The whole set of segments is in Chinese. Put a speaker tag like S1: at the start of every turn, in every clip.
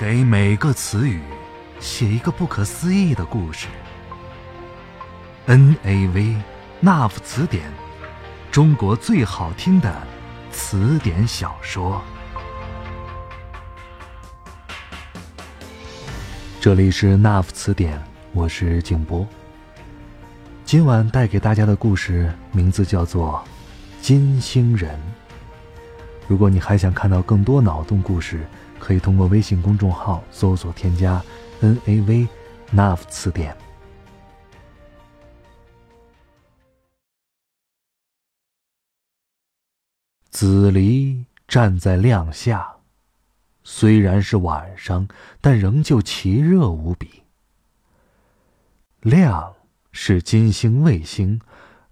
S1: 给每个词语写一个不可思议的故事。N A V 那夫词典，中国最好听的词典小说。这里是那夫词典，我是静波。今晚带给大家的故事名字叫做《金星人》。如果你还想看到更多脑洞故事，可以通过微信公众号搜索添加 “n a v n a f 词典”。子离站在亮下，虽然是晚上，但仍旧奇热无比。亮是金星卫星，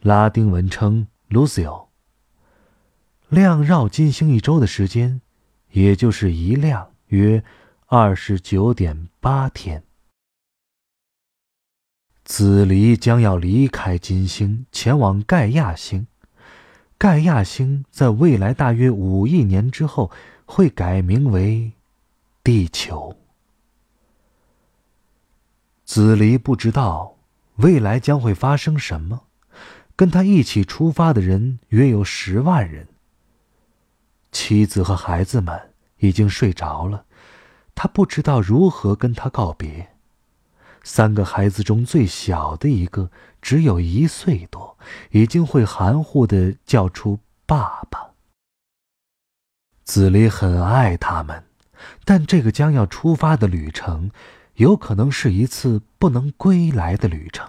S1: 拉丁文称 Lucio。亮绕金星一周的时间。也就是一亮约二十九点八天，子离将要离开金星，前往盖亚星。盖亚星在未来大约五亿年之后会改名为地球。子离不知道未来将会发生什么，跟他一起出发的人约有十万人。妻子和孩子们已经睡着了，他不知道如何跟他告别。三个孩子中最小的一个只有一岁多，已经会含糊的叫出“爸爸”。子离很爱他们，但这个将要出发的旅程，有可能是一次不能归来的旅程。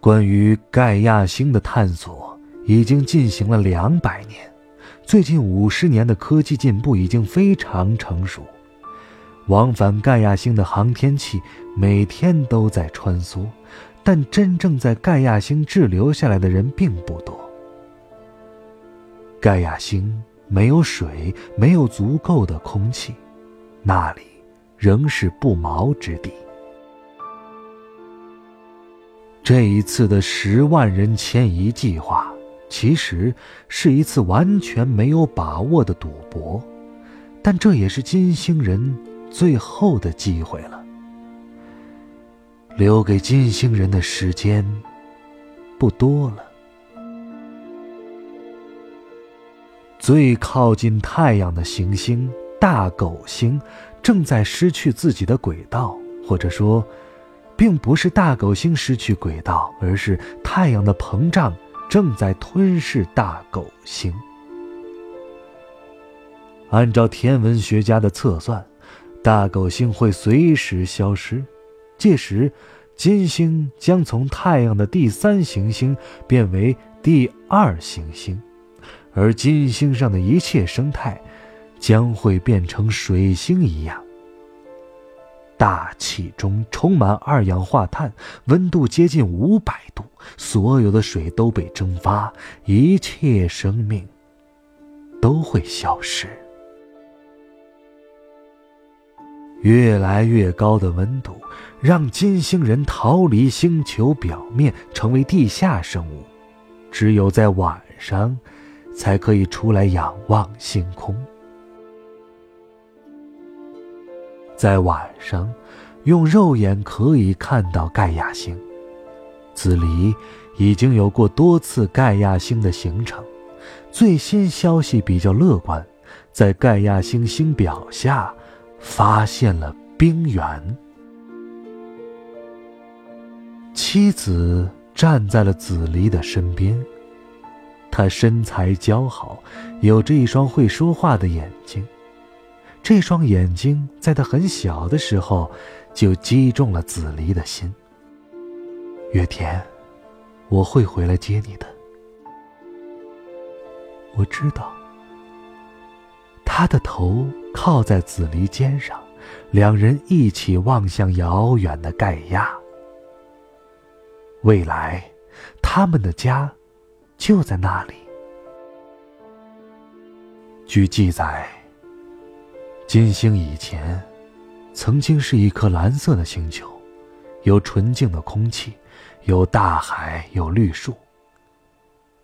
S1: 关于盖亚星的探索。已经进行了两百年，最近五十年的科技进步已经非常成熟。往返盖亚星的航天器每天都在穿梭，但真正在盖亚星滞留下来的人并不多。盖亚星没有水，没有足够的空气，那里仍是不毛之地。这一次的十万人迁移计划。其实是一次完全没有把握的赌博，但这也是金星人最后的机会了。留给金星人的时间不多了。最靠近太阳的行星大狗星正在失去自己的轨道，或者说，并不是大狗星失去轨道，而是太阳的膨胀。正在吞噬大狗星。按照天文学家的测算，大狗星会随时消失，届时，金星将从太阳的第三行星变为第二行星，而金星上的一切生态将会变成水星一样。大气中充满二氧化碳，温度接近五百度，所有的水都被蒸发，一切生命都会消失。越来越高的温度让金星人逃离星球表面，成为地下生物，只有在晚上才可以出来仰望星空。在晚上，用肉眼可以看到盖亚星。子离已经有过多次盖亚星的行程，最新消息比较乐观，在盖亚星星表下发现了冰原。妻子站在了子离的身边，她身材姣好，有着一双会说话的眼睛。这双眼睛在他很小的时候就击中了子离的心。月田，我会回来接你的。我知道。他的头靠在子离肩上，两人一起望向遥远的盖亚。未来，他们的家就在那里。据记载。金星以前曾经是一颗蓝色的星球，有纯净的空气，有大海，有绿树。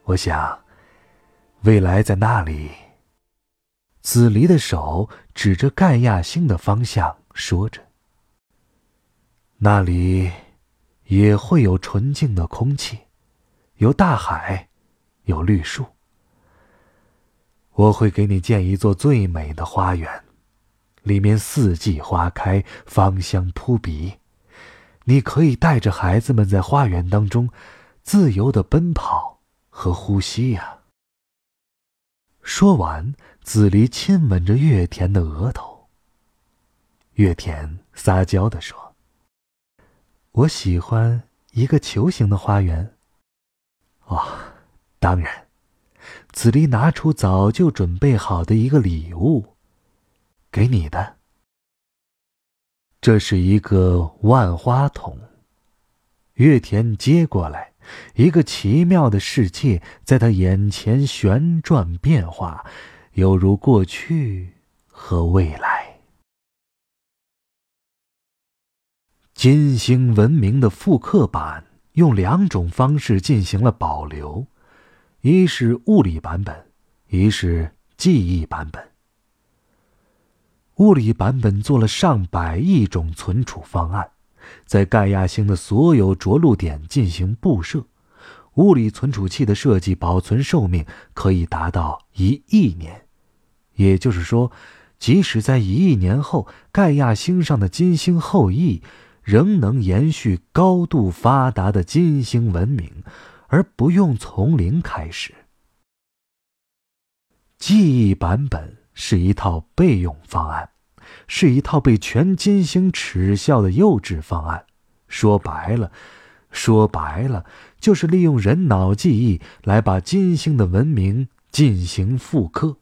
S1: 我想，未来在那里，子离的手指着盖亚星的方向，说着：“那里也会有纯净的空气，有大海，有绿树。我会给你建一座最美的花园，里面四季花开，芳香扑鼻。你可以带着孩子们在花园当中自由的奔跑和呼吸呀。”说完，子离亲吻着月田的额头。月田撒娇地说：“我喜欢一个球形的花园。”哦，当然。子离拿出早就准备好的一个礼物，给你的。这是一个万花筒。月田接过来。一个奇妙的世界在他眼前旋转变化，犹如过去和未来。金星文明的复刻版用两种方式进行了保留，一是物理版本，一是记忆版本。物理版本做了上百亿种存储方案。在盖亚星的所有着陆点进行布设，物理存储器的设计保存寿命可以达到一亿年，也就是说，即使在一亿年后，盖亚星上的金星后裔仍能延续高度发达的金星文明，而不用从零开始。记忆版本是一套备用方案。是一套被全金星耻笑的幼稚方案。说白了，说白了，就是利用人脑记忆来把金星的文明进行复刻。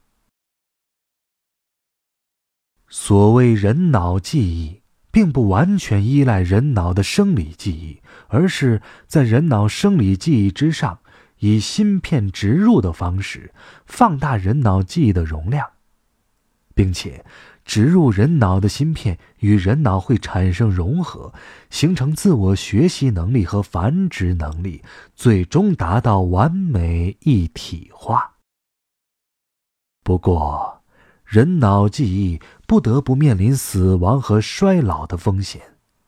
S1: 所谓人脑记忆，并不完全依赖人脑的生理记忆，而是在人脑生理记忆之上，以芯片植入的方式放大人脑记忆的容量，并且。植入人脑的芯片与人脑会产生融合，形成自我学习能力和繁殖能力，最终达到完美一体化。不过，人脑记忆不得不面临死亡和衰老的风险，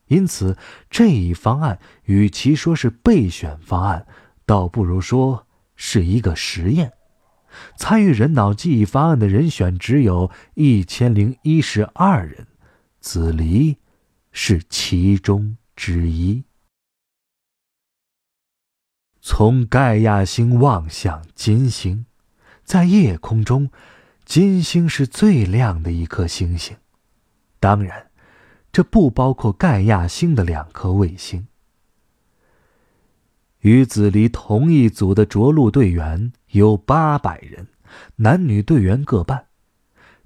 S1: 因此这一方案与其说是备选方案，倒不如说是一个实验。参与人脑记忆方案的人选只有一千零一十二人，子离是其中之一。从盖亚星望向金星，在夜空中，金星是最亮的一颗星星。当然，这不包括盖亚星的两颗卫星。与子离同一组的着陆队员有八百人，男女队员各半。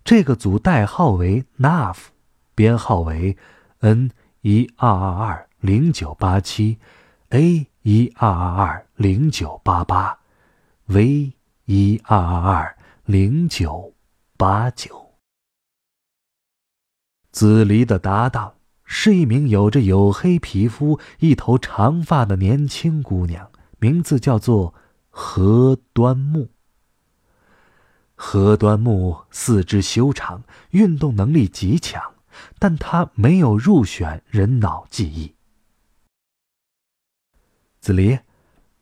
S1: 这个组代号为 NAF，编号为 N 一二二二零九八七，A 一二二二零九八八，V 一二二二零九八九。子离的搭档。是一名有着黝黑皮肤、一头长发的年轻姑娘，名字叫做何端木。何端木四肢修长，运动能力极强，但她没有入选人脑记忆。子离，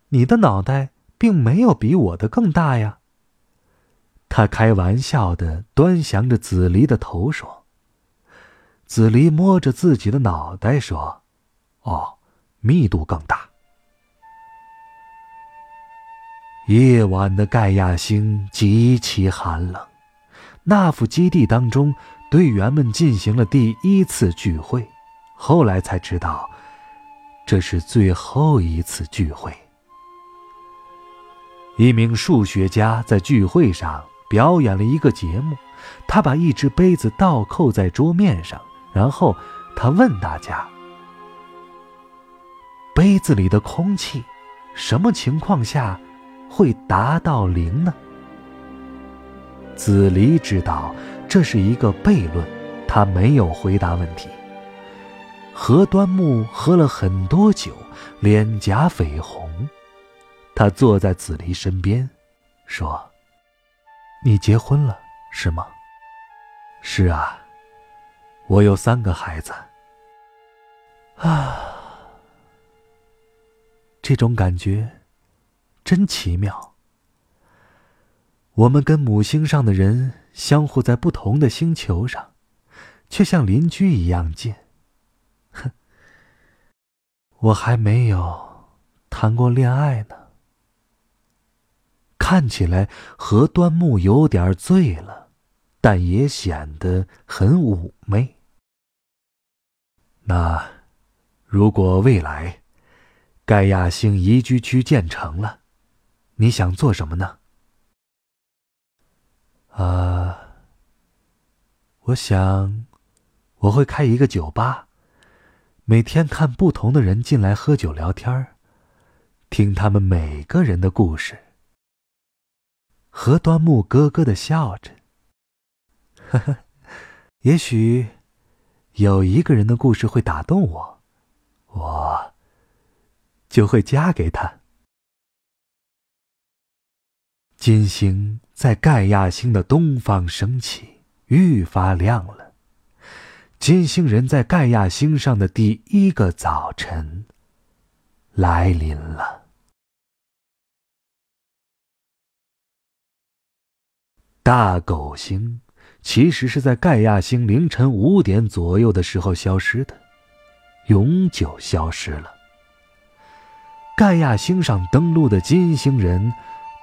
S1: 你的脑袋并没有比我的更大呀。他开玩笑的端详着子离的头说。子离摸着自己的脑袋说：“哦，密度更大。”夜晚的盖亚星极其寒冷。纳夫基地当中，队员们进行了第一次聚会，后来才知道，这是最后一次聚会。一名数学家在聚会上表演了一个节目，他把一只杯子倒扣在桌面上。然后，他问大家：“杯子里的空气，什么情况下会达到零呢？”子离知道这是一个悖论，他没有回答问题。何端木喝了很多酒，脸颊绯红，他坐在子离身边，说：“你结婚了，是吗？”是啊，我有三个孩子。啊，这种感觉真奇妙。我们跟母星上的人相互在不同的星球上，却像邻居一样近。哼，我还没有谈过恋爱呢。看起来何端木有点醉了，但也显得很妩媚。那，如果未来盖亚星宜居区建成了，你想做什么呢？啊，我想我会开一个酒吧，每天看不同的人进来喝酒聊天听他们每个人的故事。何端木咯咯的笑着，呵 呵，也许有一个人的故事会打动我，我就会嫁给他。金星在盖亚星的东方升起，愈发亮了。金星人在盖亚星上的第一个早晨来临了。大狗星其实是在盖亚星凌晨五点左右的时候消失的，永久消失了。盖亚星上登陆的金星人，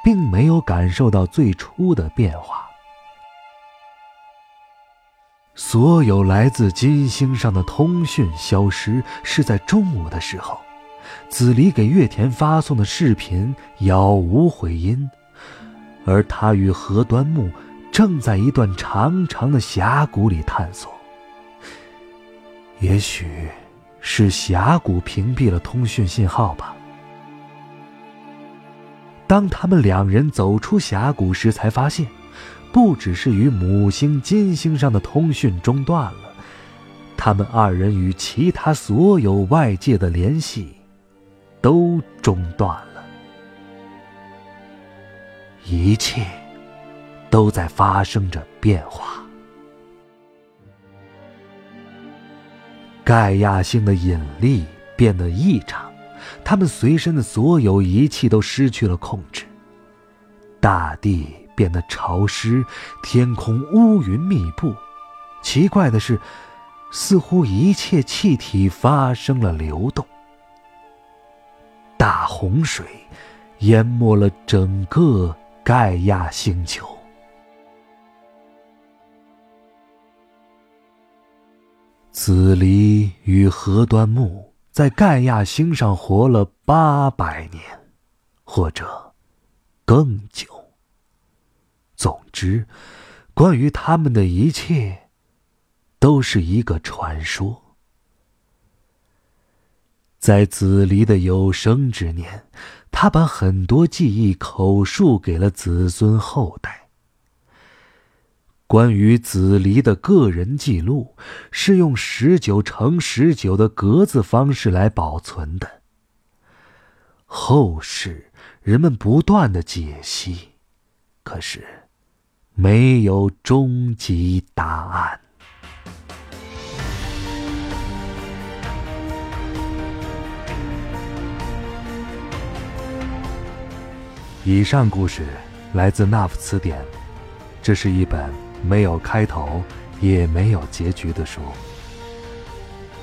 S1: 并没有感受到最初的变化。所有来自金星上的通讯消失是在中午的时候，子离给月田发送的视频杳无回音。而他与何端木正在一段长长的峡谷里探索。也许是峡谷屏蔽了通讯信号吧。当他们两人走出峡谷时，才发现，不只是与母星金星上的通讯中断了，他们二人与其他所有外界的联系都中断了。一切都在发生着变化。盖亚星的引力变得异常，他们随身的所有仪器都失去了控制。大地变得潮湿，天空乌云密布。奇怪的是，似乎一切气体发生了流动。大洪水淹没了整个。盖亚星球，子离与何端木在盖亚星上活了八百年，或者更久。总之，关于他们的一切，都是一个传说。在子离的有生之年，他把很多记忆口述给了子孙后代。关于子离的个人记录，是用十九乘十九的格子方式来保存的。后世人们不断的解析，可是没有终极答案。以上故事来自《那夫词典》，这是一本没有开头也没有结局的书。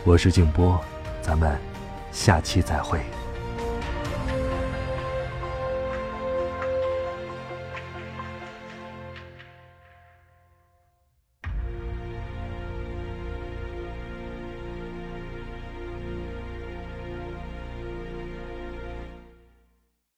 S1: 我是静波，咱们下期再会。